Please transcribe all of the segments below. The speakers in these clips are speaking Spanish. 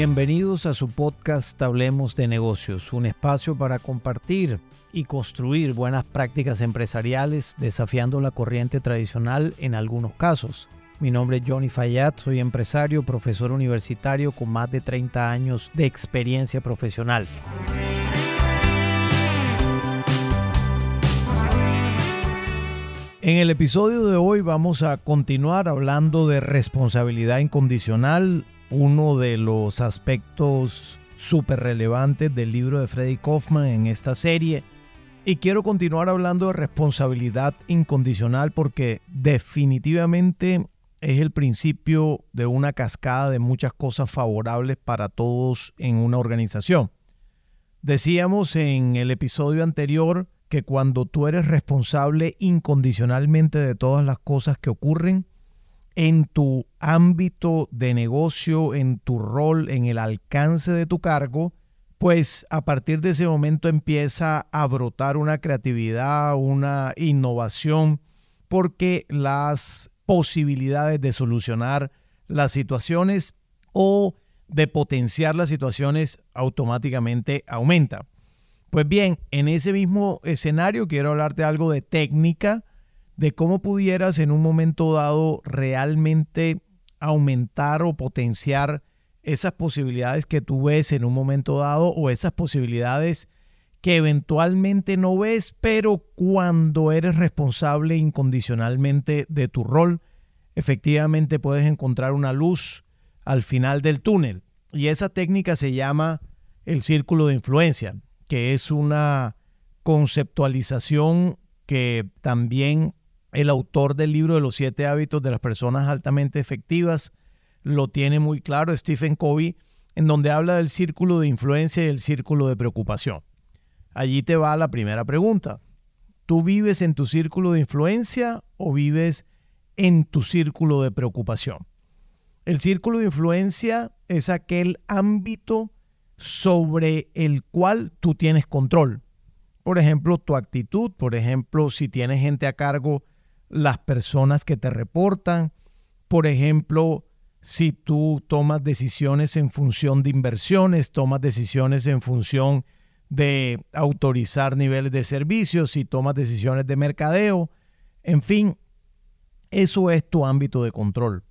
Bienvenidos a su podcast Hablemos de negocios, un espacio para compartir y construir buenas prácticas empresariales desafiando la corriente tradicional en algunos casos. Mi nombre es Johnny Fayad, soy empresario, profesor universitario con más de 30 años de experiencia profesional. En el episodio de hoy vamos a continuar hablando de responsabilidad incondicional, uno de los aspectos súper relevantes del libro de Freddy Kaufman en esta serie. Y quiero continuar hablando de responsabilidad incondicional porque definitivamente es el principio de una cascada de muchas cosas favorables para todos en una organización. Decíamos en el episodio anterior que cuando tú eres responsable incondicionalmente de todas las cosas que ocurren en tu ámbito de negocio, en tu rol, en el alcance de tu cargo, pues a partir de ese momento empieza a brotar una creatividad, una innovación, porque las posibilidades de solucionar las situaciones o de potenciar las situaciones automáticamente aumentan. Pues bien, en ese mismo escenario quiero hablarte algo de técnica, de cómo pudieras en un momento dado realmente aumentar o potenciar esas posibilidades que tú ves en un momento dado o esas posibilidades que eventualmente no ves, pero cuando eres responsable incondicionalmente de tu rol, efectivamente puedes encontrar una luz al final del túnel. Y esa técnica se llama el círculo de influencia que es una conceptualización que también el autor del libro de los siete hábitos de las personas altamente efectivas lo tiene muy claro, Stephen Covey, en donde habla del círculo de influencia y el círculo de preocupación. Allí te va la primera pregunta. ¿Tú vives en tu círculo de influencia o vives en tu círculo de preocupación? El círculo de influencia es aquel ámbito sobre el cual tú tienes control. Por ejemplo, tu actitud, por ejemplo, si tienes gente a cargo, las personas que te reportan, por ejemplo, si tú tomas decisiones en función de inversiones, tomas decisiones en función de autorizar niveles de servicios, si tomas decisiones de mercadeo, en fin, eso es tu ámbito de control.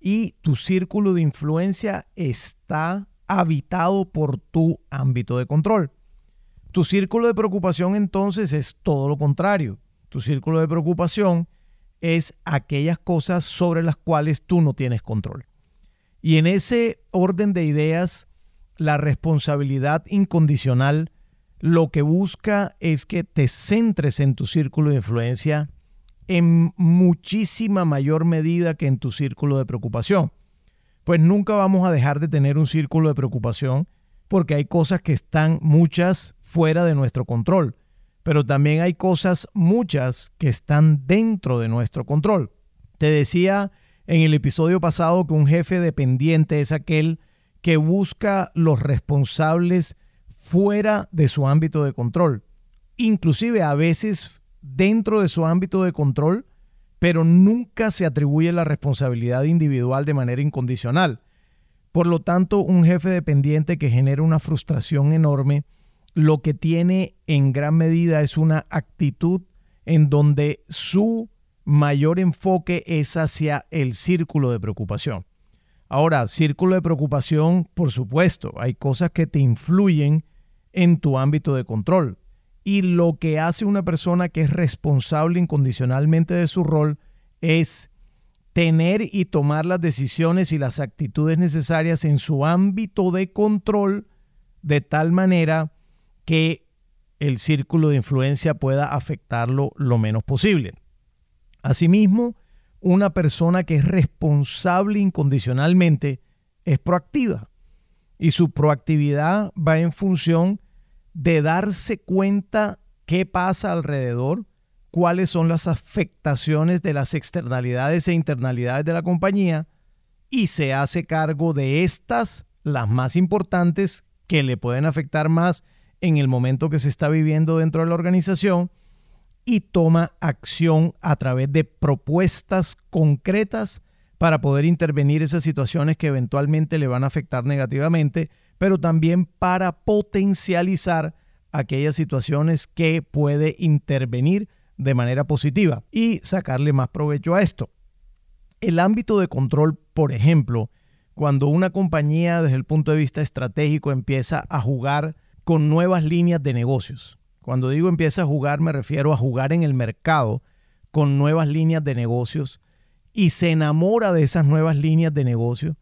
Y tu círculo de influencia está habitado por tu ámbito de control. Tu círculo de preocupación entonces es todo lo contrario. Tu círculo de preocupación es aquellas cosas sobre las cuales tú no tienes control. Y en ese orden de ideas, la responsabilidad incondicional lo que busca es que te centres en tu círculo de influencia en muchísima mayor medida que en tu círculo de preocupación pues nunca vamos a dejar de tener un círculo de preocupación porque hay cosas que están muchas fuera de nuestro control, pero también hay cosas muchas que están dentro de nuestro control. Te decía en el episodio pasado que un jefe dependiente es aquel que busca los responsables fuera de su ámbito de control. Inclusive a veces dentro de su ámbito de control pero nunca se atribuye la responsabilidad individual de manera incondicional. Por lo tanto, un jefe dependiente que genera una frustración enorme, lo que tiene en gran medida es una actitud en donde su mayor enfoque es hacia el círculo de preocupación. Ahora, círculo de preocupación, por supuesto, hay cosas que te influyen en tu ámbito de control y lo que hace una persona que es responsable incondicionalmente de su rol es tener y tomar las decisiones y las actitudes necesarias en su ámbito de control de tal manera que el círculo de influencia pueda afectarlo lo menos posible. Asimismo, una persona que es responsable incondicionalmente es proactiva y su proactividad va en función de darse cuenta qué pasa alrededor, cuáles son las afectaciones de las externalidades e internalidades de la compañía y se hace cargo de estas, las más importantes, que le pueden afectar más en el momento que se está viviendo dentro de la organización y toma acción a través de propuestas concretas para poder intervenir esas situaciones que eventualmente le van a afectar negativamente, pero también para potencializar aquellas situaciones que puede intervenir de manera positiva y sacarle más provecho a esto. El ámbito de control, por ejemplo, cuando una compañía desde el punto de vista estratégico empieza a jugar con nuevas líneas de negocios. Cuando digo empieza a jugar me refiero a jugar en el mercado con nuevas líneas de negocios y se enamora de esas nuevas líneas de negocio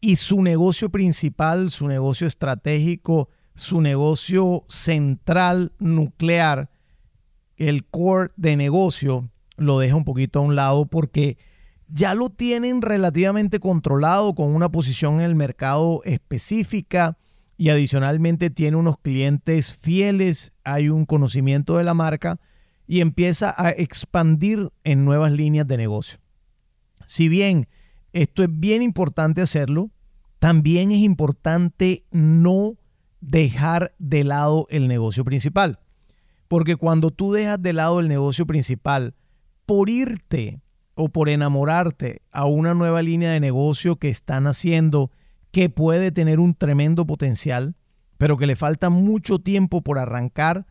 y su negocio principal, su negocio estratégico, su negocio central, nuclear, el core de negocio, lo deja un poquito a un lado porque ya lo tienen relativamente controlado con una posición en el mercado específica y adicionalmente tiene unos clientes fieles, hay un conocimiento de la marca y empieza a expandir en nuevas líneas de negocio. Si bien esto es bien importante hacerlo, también es importante no dejar de lado el negocio principal. Porque cuando tú dejas de lado el negocio principal por irte o por enamorarte a una nueva línea de negocio que están haciendo que puede tener un tremendo potencial, pero que le falta mucho tiempo por arrancar,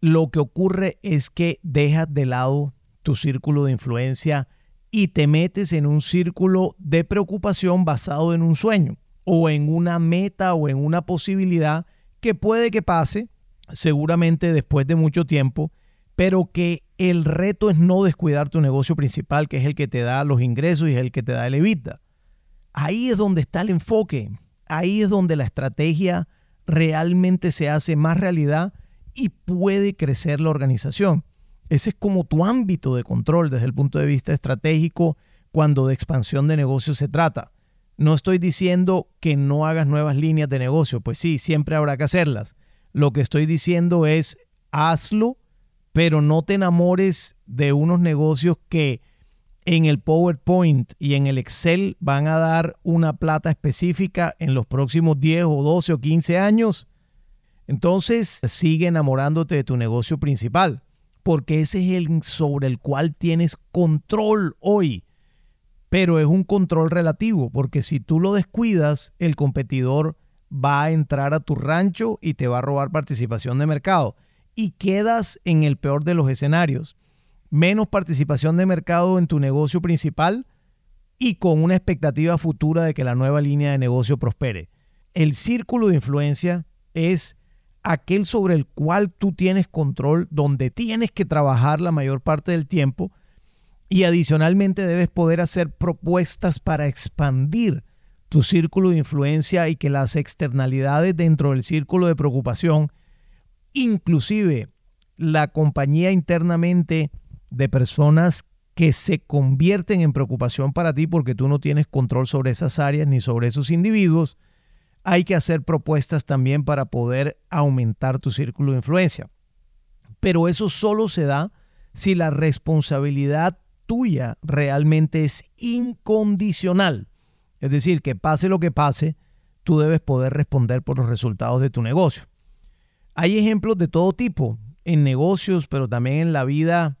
lo que ocurre es que dejas de lado tu círculo de influencia y te metes en un círculo de preocupación basado en un sueño o en una meta o en una posibilidad que puede que pase, seguramente después de mucho tiempo, pero que el reto es no descuidar tu negocio principal, que es el que te da los ingresos y es el que te da el EBITDA. Ahí es donde está el enfoque, ahí es donde la estrategia realmente se hace más realidad y puede crecer la organización. Ese es como tu ámbito de control desde el punto de vista estratégico cuando de expansión de negocio se trata. No estoy diciendo que no hagas nuevas líneas de negocio, pues sí, siempre habrá que hacerlas. Lo que estoy diciendo es hazlo, pero no te enamores de unos negocios que en el PowerPoint y en el Excel van a dar una plata específica en los próximos 10 o 12 o 15 años. Entonces sigue enamorándote de tu negocio principal, porque ese es el sobre el cual tienes control hoy. Pero es un control relativo, porque si tú lo descuidas, el competidor va a entrar a tu rancho y te va a robar participación de mercado. Y quedas en el peor de los escenarios. Menos participación de mercado en tu negocio principal y con una expectativa futura de que la nueva línea de negocio prospere. El círculo de influencia es aquel sobre el cual tú tienes control, donde tienes que trabajar la mayor parte del tiempo y adicionalmente debes poder hacer propuestas para expandir tu círculo de influencia y que las externalidades dentro del círculo de preocupación, inclusive la compañía internamente de personas que se convierten en preocupación para ti porque tú no tienes control sobre esas áreas ni sobre esos individuos, hay que hacer propuestas también para poder aumentar tu círculo de influencia. Pero eso solo se da si la responsabilidad tuya realmente es incondicional. Es decir, que pase lo que pase, tú debes poder responder por los resultados de tu negocio. Hay ejemplos de todo tipo en negocios, pero también en la vida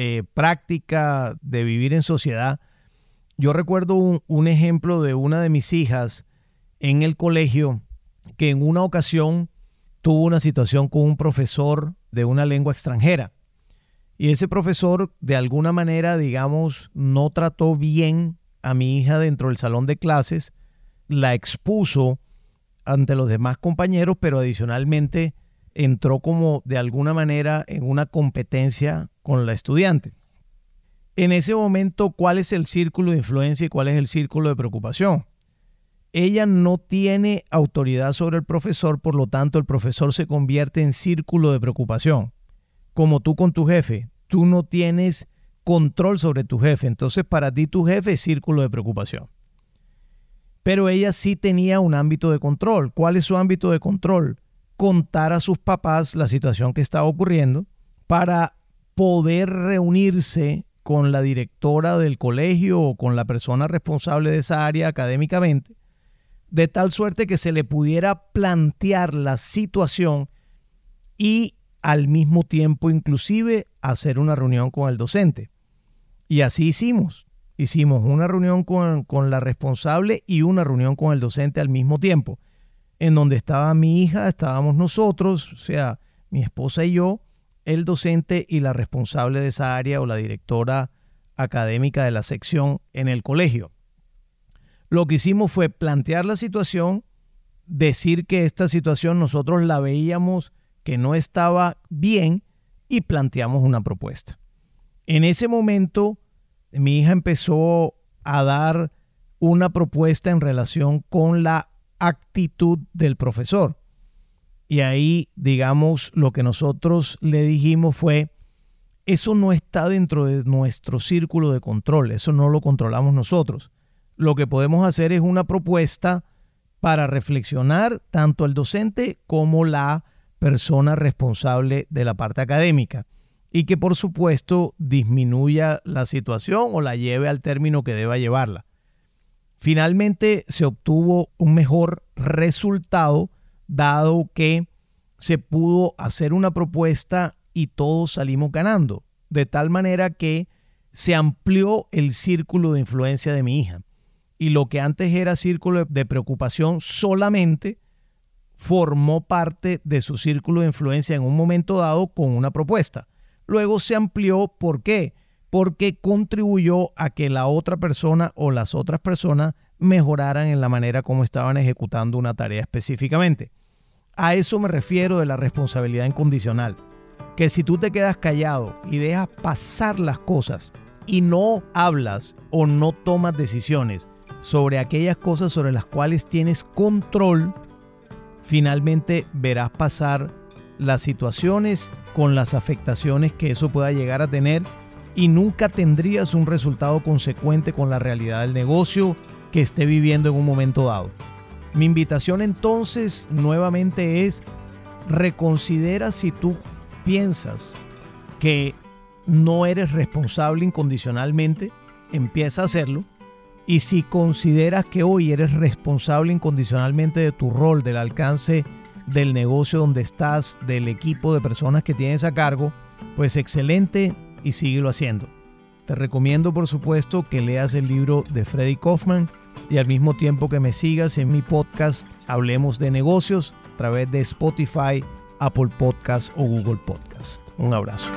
eh, práctica de vivir en sociedad. Yo recuerdo un, un ejemplo de una de mis hijas en el colegio que en una ocasión tuvo una situación con un profesor de una lengua extranjera. Y ese profesor, de alguna manera, digamos, no trató bien a mi hija dentro del salón de clases, la expuso ante los demás compañeros, pero adicionalmente entró como de alguna manera en una competencia con la estudiante. En ese momento, ¿cuál es el círculo de influencia y cuál es el círculo de preocupación? Ella no tiene autoridad sobre el profesor, por lo tanto el profesor se convierte en círculo de preocupación. Como tú con tu jefe, tú no tienes control sobre tu jefe. Entonces para ti tu jefe es círculo de preocupación. Pero ella sí tenía un ámbito de control. ¿Cuál es su ámbito de control? Contar a sus papás la situación que estaba ocurriendo para poder reunirse con la directora del colegio o con la persona responsable de esa área académicamente, de tal suerte que se le pudiera plantear la situación y al mismo tiempo inclusive hacer una reunión con el docente. Y así hicimos. hicimos una reunión con, con, la responsable y una reunión con el docente al mismo tiempo, en donde estaba mi hija, estábamos nosotros, o sea, mi esposa y yo, el docente y la responsable de esa área o la directora académica de la sección en el colegio. Lo que hicimos fue plantear la situación, decir que esta situación nosotros la veíamos que no estaba bien y planteamos una propuesta. En ese momento, mi hija empezó a dar una propuesta en relación con la actitud del profesor. Y ahí, digamos, lo que nosotros le dijimos fue, eso no está dentro de nuestro círculo de control, eso no lo controlamos nosotros. Lo que podemos hacer es una propuesta para reflexionar tanto el docente como la persona responsable de la parte académica y que por supuesto disminuya la situación o la lleve al término que deba llevarla. Finalmente se obtuvo un mejor resultado dado que se pudo hacer una propuesta y todos salimos ganando, de tal manera que se amplió el círculo de influencia de mi hija. Y lo que antes era círculo de preocupación solamente formó parte de su círculo de influencia en un momento dado con una propuesta. Luego se amplió, ¿por qué? Porque contribuyó a que la otra persona o las otras personas mejoraran en la manera como estaban ejecutando una tarea específicamente. A eso me refiero de la responsabilidad incondicional que si tú te quedas callado y dejas pasar las cosas y no hablas o no tomas decisiones sobre aquellas cosas sobre las cuales tienes control, finalmente verás pasar las situaciones con las afectaciones que eso pueda llegar a tener y nunca tendrías un resultado consecuente con la realidad del negocio que esté viviendo en un momento dado. Mi invitación entonces nuevamente es reconsidera si tú piensas que no eres responsable incondicionalmente, empieza a hacerlo. Y si consideras que hoy eres responsable incondicionalmente de tu rol, del alcance del negocio donde estás, del equipo de personas que tienes a cargo, pues excelente y síguelo haciendo. Te recomiendo por supuesto que leas el libro de Freddy Kaufman y al mismo tiempo que me sigas en mi podcast Hablemos de negocios a través de Spotify, Apple Podcast o Google Podcast. Un abrazo.